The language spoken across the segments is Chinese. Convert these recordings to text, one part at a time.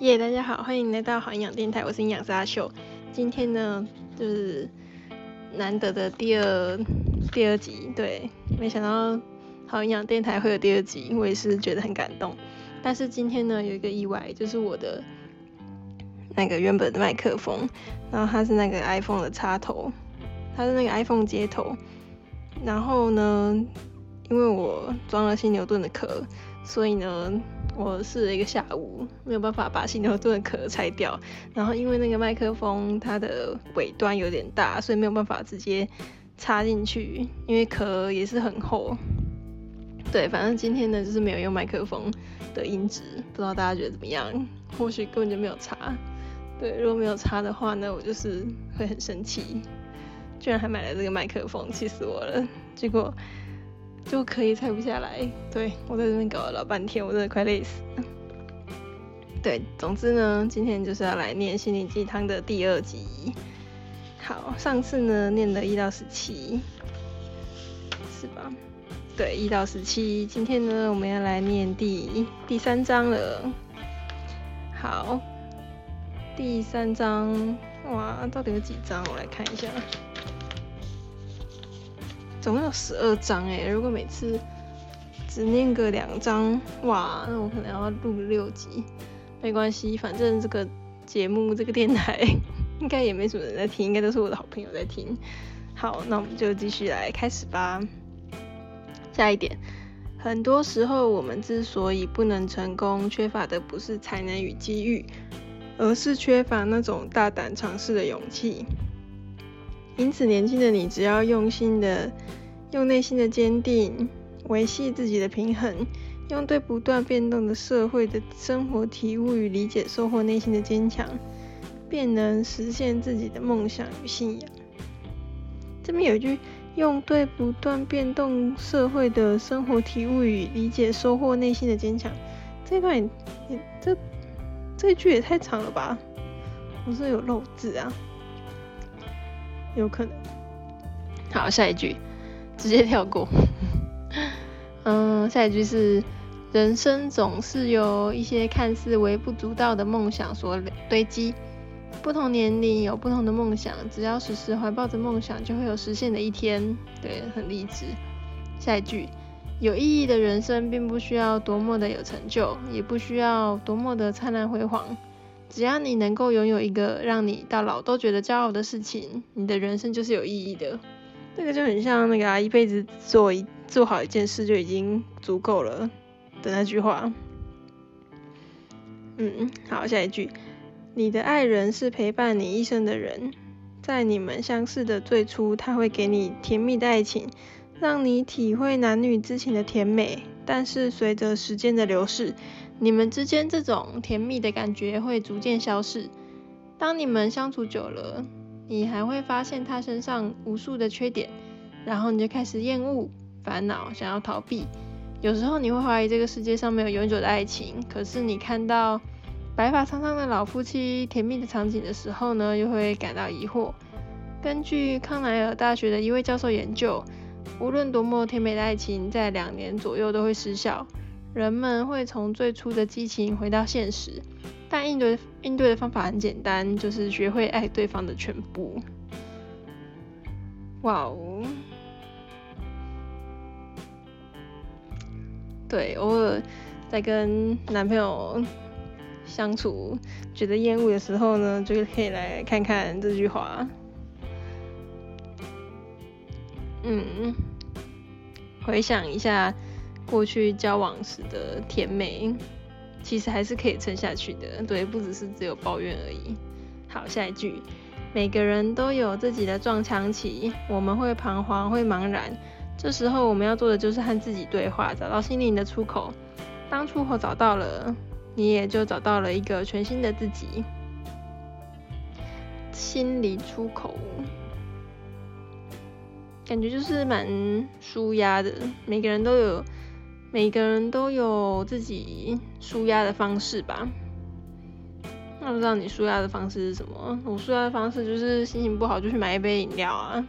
耶大家好，欢迎来到好营养电台，我是营养师阿秀。今天呢，就是难得的第二第二集，对，没想到好营养电台会有第二集，我也是觉得很感动。但是今天呢，有一个意外，就是我的那个原本的麦克风，然后它是那个 iPhone 的插头，它是那个 iPhone 接头，然后呢，因为我装了新牛顿的壳，所以呢。我试了一个下午，没有办法把新牛顿壳拆掉。然后因为那个麦克风它的尾端有点大，所以没有办法直接插进去。因为壳也是很厚。对，反正今天呢就是没有用麦克风的音质，不知道大家觉得怎么样？或许根本就没有插。对，如果没有插的话呢，我就是会很生气，居然还买了这个麦克风，气死我了。结果。就可以拆不下来，对，我在这边搞了老半天，我真的快累死了。对，总之呢，今天就是要来念心灵鸡汤的第二集。好，上次呢念了一到十七，是吧？对，一到十七。今天呢，我们要来念第第三章了。好，第三章，哇，到底有几章？我来看一下。总共有十二章哎，如果每次只念个两章，哇，那我可能要录六集。没关系，反正这个节目这个电台 应该也没什么人在听，应该都是我的好朋友在听。好，那我们就继续来开始吧。下一点，很多时候我们之所以不能成功，缺乏的不是才能与机遇，而是缺乏那种大胆尝试的勇气。因此，年轻的你只要用心的、用内心的坚定维系自己的平衡，用对不断变动的社会的生活体悟与理解，收获内心的坚强，便能实现自己的梦想与信仰。这边有一句“用对不断变动社会的生活体悟与理解，收获内心的坚强”，这段也，也这这句也太长了吧？我是有漏字啊。有可能。好，下一句直接跳过。嗯，下一句是：人生总是由一些看似微不足道的梦想所堆积。不同年龄有不同的梦想，只要时时怀抱着梦想，就会有实现的一天。对，很励志。下一句：有意义的人生并不需要多么的有成就，也不需要多么的灿烂辉煌。只要你能够拥有一个让你到老都觉得骄傲的事情，你的人生就是有意义的。这个就很像那个啊，一辈子做一做好一件事就已经足够了的那句话。嗯，好，下一句，你的爱人是陪伴你一生的人，在你们相识的最初，他会给你甜蜜的爱情，让你体会男女之情的甜美。但是随着时间的流逝，你们之间这种甜蜜的感觉会逐渐消逝。当你们相处久了，你还会发现他身上无数的缺点，然后你就开始厌恶、烦恼、想要逃避。有时候你会怀疑这个世界上没有永久的爱情，可是你看到白发苍苍的老夫妻甜蜜的场景的时候呢，又会感到疑惑。根据康奈尔大学的一位教授研究，无论多么甜美的爱情，在两年左右都会失效。人们会从最初的激情回到现实，但应对应对的方法很简单，就是学会爱对方的全部。哇哦！对，偶尔在跟男朋友相处觉得厌恶的时候呢，就可以来看看这句话。嗯，回想一下。过去交往时的甜美，其实还是可以撑下去的。对，不只是只有抱怨而已。好，下一句，每个人都有自己的撞墙期，我们会彷徨，会茫然。这时候我们要做的就是和自己对话，找到心灵的出口。当出口找到了，你也就找到了一个全新的自己。心理出口，感觉就是蛮舒压的。每个人都有。每个人都有自己舒压的方式吧。那不知道你舒压的方式是什么？我舒压的方式就是心情不好就去买一杯饮料啊，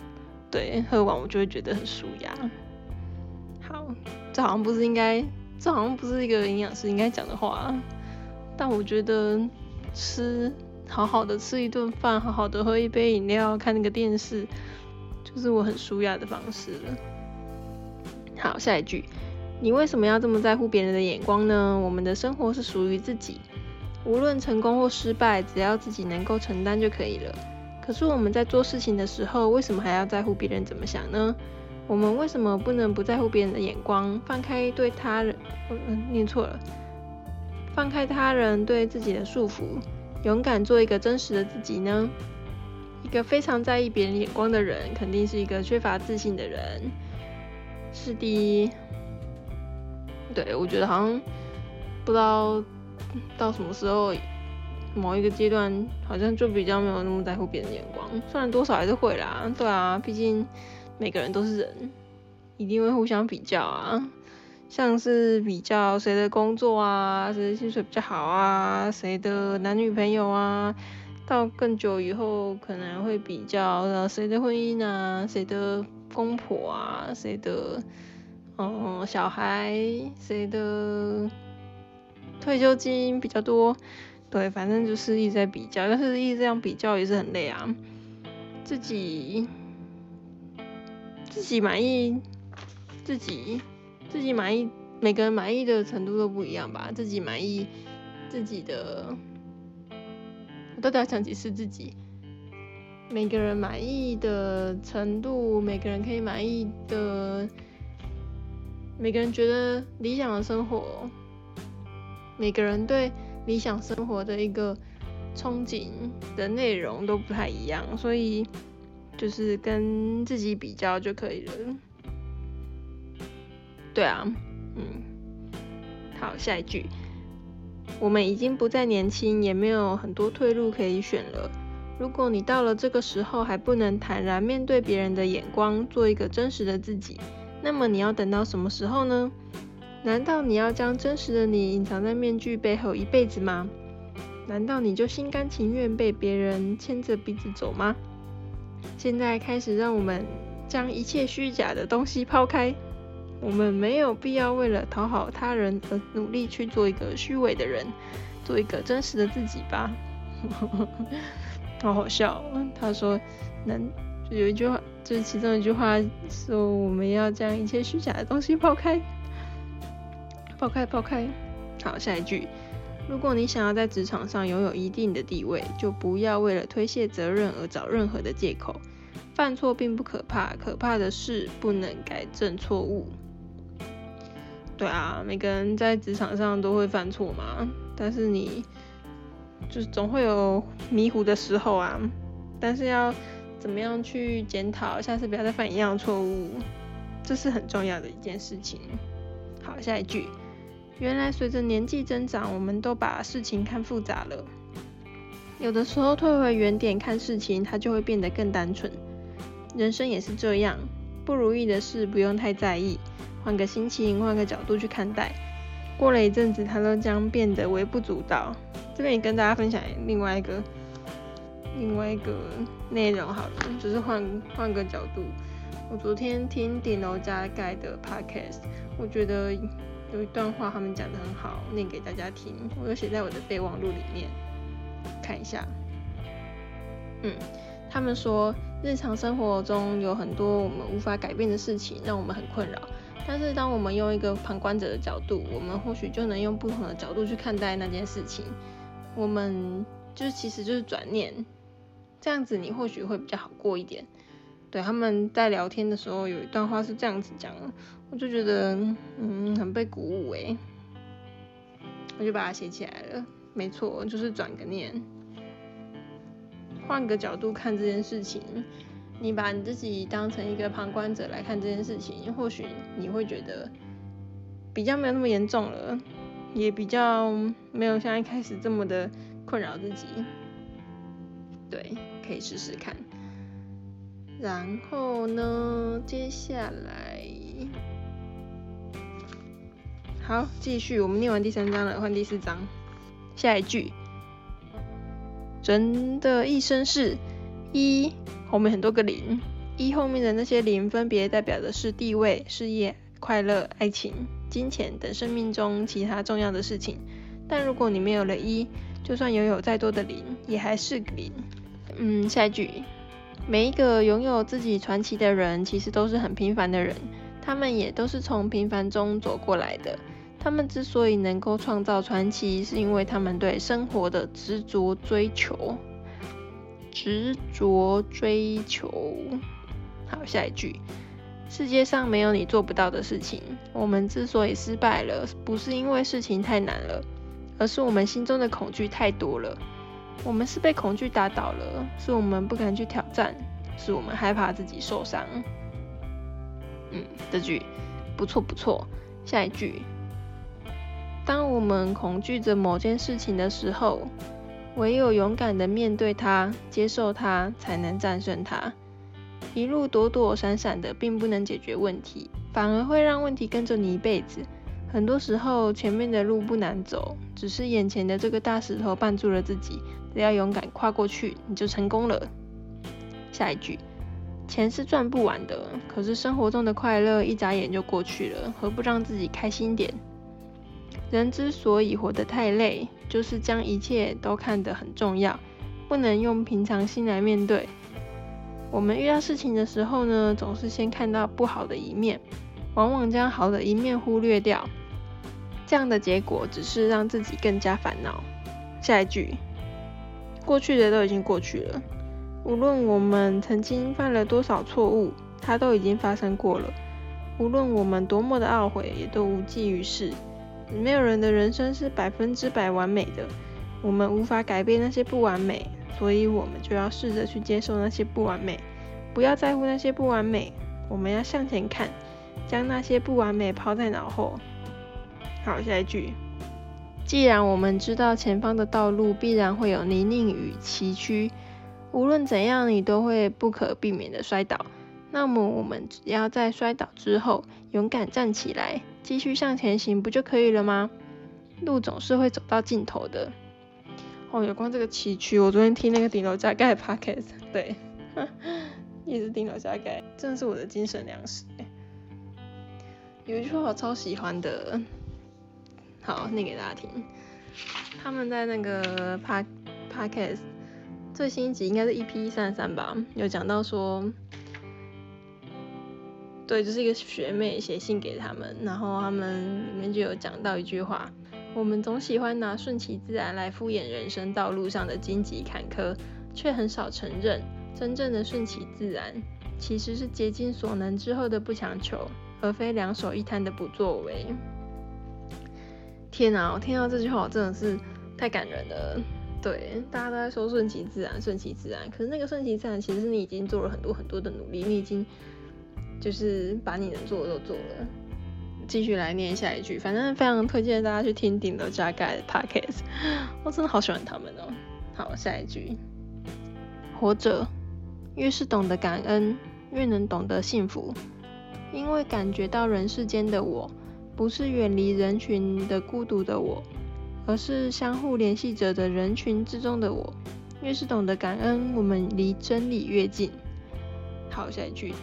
对，喝完我就会觉得很舒压。好，这好像不是应该，这好像不是一个营养师应该讲的话。但我觉得吃好好的吃一顿饭，好好的喝一杯饮料，看那个电视，就是我很舒压的方式了。好，下一句，你为什么要这么在乎别人的眼光呢？我们的生活是属于自己，无论成功或失败，只要自己能够承担就可以了。可是我们在做事情的时候，为什么还要在乎别人怎么想呢？我们为什么不能不在乎别人的眼光，放开对他人……嗯，念错了，放开他人对自己的束缚，勇敢做一个真实的自己呢？一个非常在意别人眼光的人，肯定是一个缺乏自信的人。是的，对，我觉得好像不知道到什么时候，某一个阶段，好像就比较没有那么在乎别人的眼光，虽然多少还是会啦，对啊，毕竟每个人都是人，一定会互相比较啊，像是比较谁的工作啊，谁的薪水比较好啊，谁的男女朋友啊，到更久以后可能会比较谁的婚姻啊，谁的。公婆啊，谁的嗯小孩，谁的退休金比较多？对，反正就是一直在比较，但是一直这样比较也是很累啊。自己自己满意，自己自己满意，每个人满意的程度都不一样吧？自己满意自己的，我到底要讲几次自己？每个人满意的程度，每个人可以满意的，每个人觉得理想的生活，每个人对理想生活的一个憧憬的内容都不太一样，所以就是跟自己比较就可以了。对啊，嗯，好，下一句，我们已经不再年轻，也没有很多退路可以选了。如果你到了这个时候还不能坦然面对别人的眼光，做一个真实的自己，那么你要等到什么时候呢？难道你要将真实的你隐藏在面具背后一辈子吗？难道你就心甘情愿被别人牵着鼻子走吗？现在开始，让我们将一切虚假的东西抛开。我们没有必要为了讨好他人而努力去做一个虚伪的人，做一个真实的自己吧。好好笑，他说，能有一句话，就是其中一句话说，我们要将一切虚假的东西抛开，抛开，抛开。好，下一句，如果你想要在职场上拥有一定的地位，就不要为了推卸责任而找任何的借口。犯错并不可怕，可怕的是不能改正错误。对啊，每个人在职场上都会犯错嘛，但是你。就是总会有迷糊的时候啊，但是要怎么样去检讨，下次不要再犯一样错误，这是很重要的一件事情。好，下一句，原来随着年纪增长，我们都把事情看复杂了。有的时候退回原点看事情，它就会变得更单纯。人生也是这样，不如意的事不用太在意，换个心情，换个角度去看待。过了一阵子，它都将变得微不足道。这边也跟大家分享另外一个另外一个内容好了，就是换换个角度。我昨天听顶楼加盖的 podcast，我觉得有一段话他们讲得很好，念给大家听。我有写在我的备忘录里面，看一下。嗯，他们说日常生活中有很多我们无法改变的事情，让我们很困扰。但是，当我们用一个旁观者的角度，我们或许就能用不同的角度去看待那件事情。我们就是，其实就是转念，这样子你或许会比较好过一点。对，他们在聊天的时候有一段话是这样子讲的，我就觉得嗯很被鼓舞诶，我就把它写起来了。没错，就是转个念，换个角度看这件事情。你把你自己当成一个旁观者来看这件事情，或许你会觉得比较没有那么严重了，也比较没有像一开始这么的困扰自己。可以试试看。然后呢，接下来，好，继续，我们念完第三章了，换第四章。下一句，人的一生是一。后面很多个零，一后面的那些零分别代表的是地位、事业、快乐、爱情、金钱等生命中其他重要的事情。但如果你没有了一，就算拥有再多的零，也还是零。嗯，下一句，每一个拥有自己传奇的人，其实都是很平凡的人，他们也都是从平凡中走过来的。他们之所以能够创造传奇，是因为他们对生活的执着追求。执着追求。好，下一句，世界上没有你做不到的事情。我们之所以失败了，不是因为事情太难了，而是我们心中的恐惧太多了。我们是被恐惧打倒了，是我们不敢去挑战，是我们害怕自己受伤。嗯，这句不错不错。下一句。当我们恐惧着某件事情的时候，唯有勇敢地面对它、接受它，才能战胜它。一路躲躲闪闪的，并不能解决问题，反而会让问题跟着你一辈子。很多时候，前面的路不难走，只是眼前的这个大石头绊住了自己。只要勇敢跨过去，你就成功了。下一句：钱是赚不完的，可是生活中的快乐一眨眼就过去了，何不让自己开心点？人之所以活得太累，就是将一切都看得很重要，不能用平常心来面对。我们遇到事情的时候呢，总是先看到不好的一面，往往将好的一面忽略掉。这样的结果只是让自己更加烦恼。下一句，过去的都已经过去了，无论我们曾经犯了多少错误，它都已经发生过了。无论我们多么的懊悔，也都无济于事。没有人的人生是百分之百完美的，我们无法改变那些不完美，所以我们就要试着去接受那些不完美，不要在乎那些不完美，我们要向前看，将那些不完美抛在脑后。好，下一句，既然我们知道前方的道路必然会有泥泞与崎岖，无论怎样你都会不可避免的摔倒，那么我们只要在摔倒之后勇敢站起来。继续向前行不就可以了吗？路总是会走到尽头的。哦，有关这个崎岖，我昨天听那个顶楼加盖 podcast，对，也是顶楼加盖，真的是我的精神粮食。有一句话我超喜欢的，好，念给大家听。他们在那个 pa podcast 最新一集应该是 EP 三十三吧，有讲到说。对，就是一个学妹写信给他们，然后他们里面就有讲到一句话：我们总喜欢拿顺其自然来敷衍人生道路上的荆棘坎坷，却很少承认，真正的顺其自然其实是竭尽所能之后的不强求，而非两手一摊的不作为。天哪，我听到这句话我真的是太感人了。对，大家都在说顺其自然，顺其自然，可是那个顺其自然，其实是你已经做了很多很多的努力，你已经。就是把你能做的都做了。继续来念下一句，反正非常推荐大家去听顶楼加盖的 podcast，我真的好喜欢他们哦。好，下一句，活着越是懂得感恩，越能懂得幸福，因为感觉到人世间的我，不是远离人群的孤独的我，而是相互联系着的人群之中的我。越是懂得感恩，我们离真理越近。好，下一句。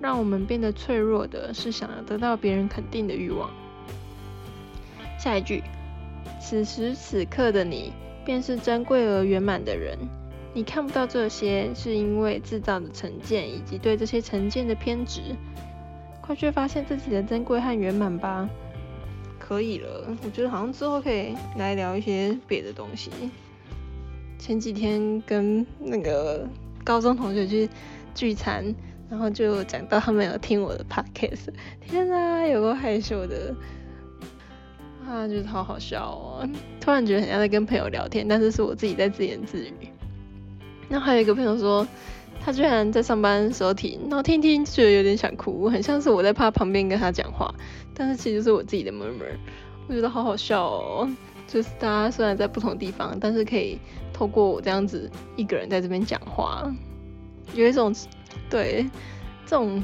让我们变得脆弱的是想要得到别人肯定的欲望。下一句，此时此刻的你，便是珍贵而圆满的人。你看不到这些，是因为制造的成见以及对这些成见的偏执。快去发现自己的珍贵和圆满吧。可以了，我觉得好像之后可以来聊一些别的东西。前几天跟那个高中同学去聚餐。然后就讲到他们有听我的 podcast，天哪，有够害羞的，啊，就是好好笑哦！突然觉得很像在跟朋友聊天，但是是我自己在自言自语。那还有一个朋友说，他居然在上班的时候听，然后听听就觉得有点想哭，很像是我在他旁边跟他讲话，但是其实是我自己的 murmur，我觉得好好笑哦。就是大家虽然在不同地方，但是可以透过我这样子一个人在这边讲话，有一种。对，这种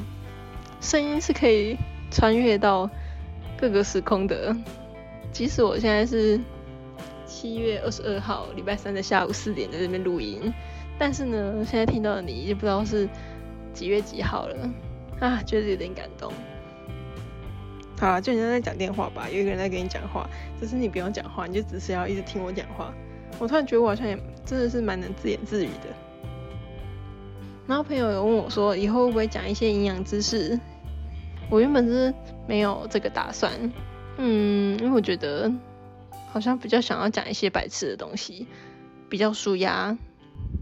声音是可以穿越到各个时空的。即使我现在是七月二十二号礼拜三的下午四点在这边录音，但是呢，现在听到的你就不知道是几月几号了啊，觉得有点感动。好啦，就你在讲电话吧，有一个人在跟你讲话，只是你不用讲话，你就只是要一直听我讲话。我突然觉得我好像也真的是蛮能自言自语的。然后朋友有问我说，以后会不会讲一些营养知识？我原本是没有这个打算，嗯，因为我觉得好像比较想要讲一些白痴的东西，比较舒压。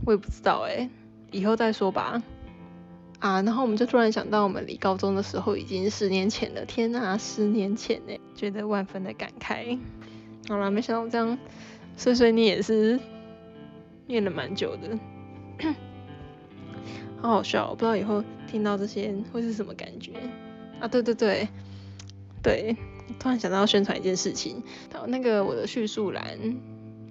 我也不知道哎，以后再说吧。啊，然后我们就突然想到，我们离高中的时候已经十年前了，天呐，十年前哎，觉得万分的感慨。好了，没想到我这样碎碎念也是念了蛮久的，好好笑，我不知道以后听到这些会是什么感觉。啊，对对对，对，突然想到要宣传一件事情，好，那个我的叙述栏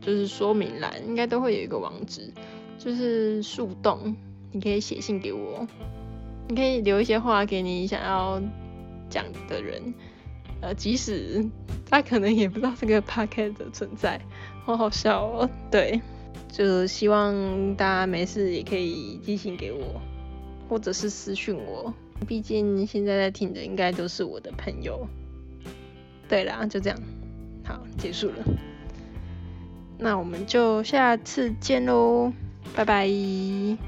就是说明栏，应该都会有一个网址，就是树洞，你可以写信给我，你可以留一些话给你想要讲的人，呃，即使他可能也不知道这个 p o c a s t 的存在，好好笑哦，对，就希望大家没事也可以寄信给我，或者是私讯我。毕竟现在在听的应该都是我的朋友。对啦，就这样，好，结束了。那我们就下次见喽，拜拜。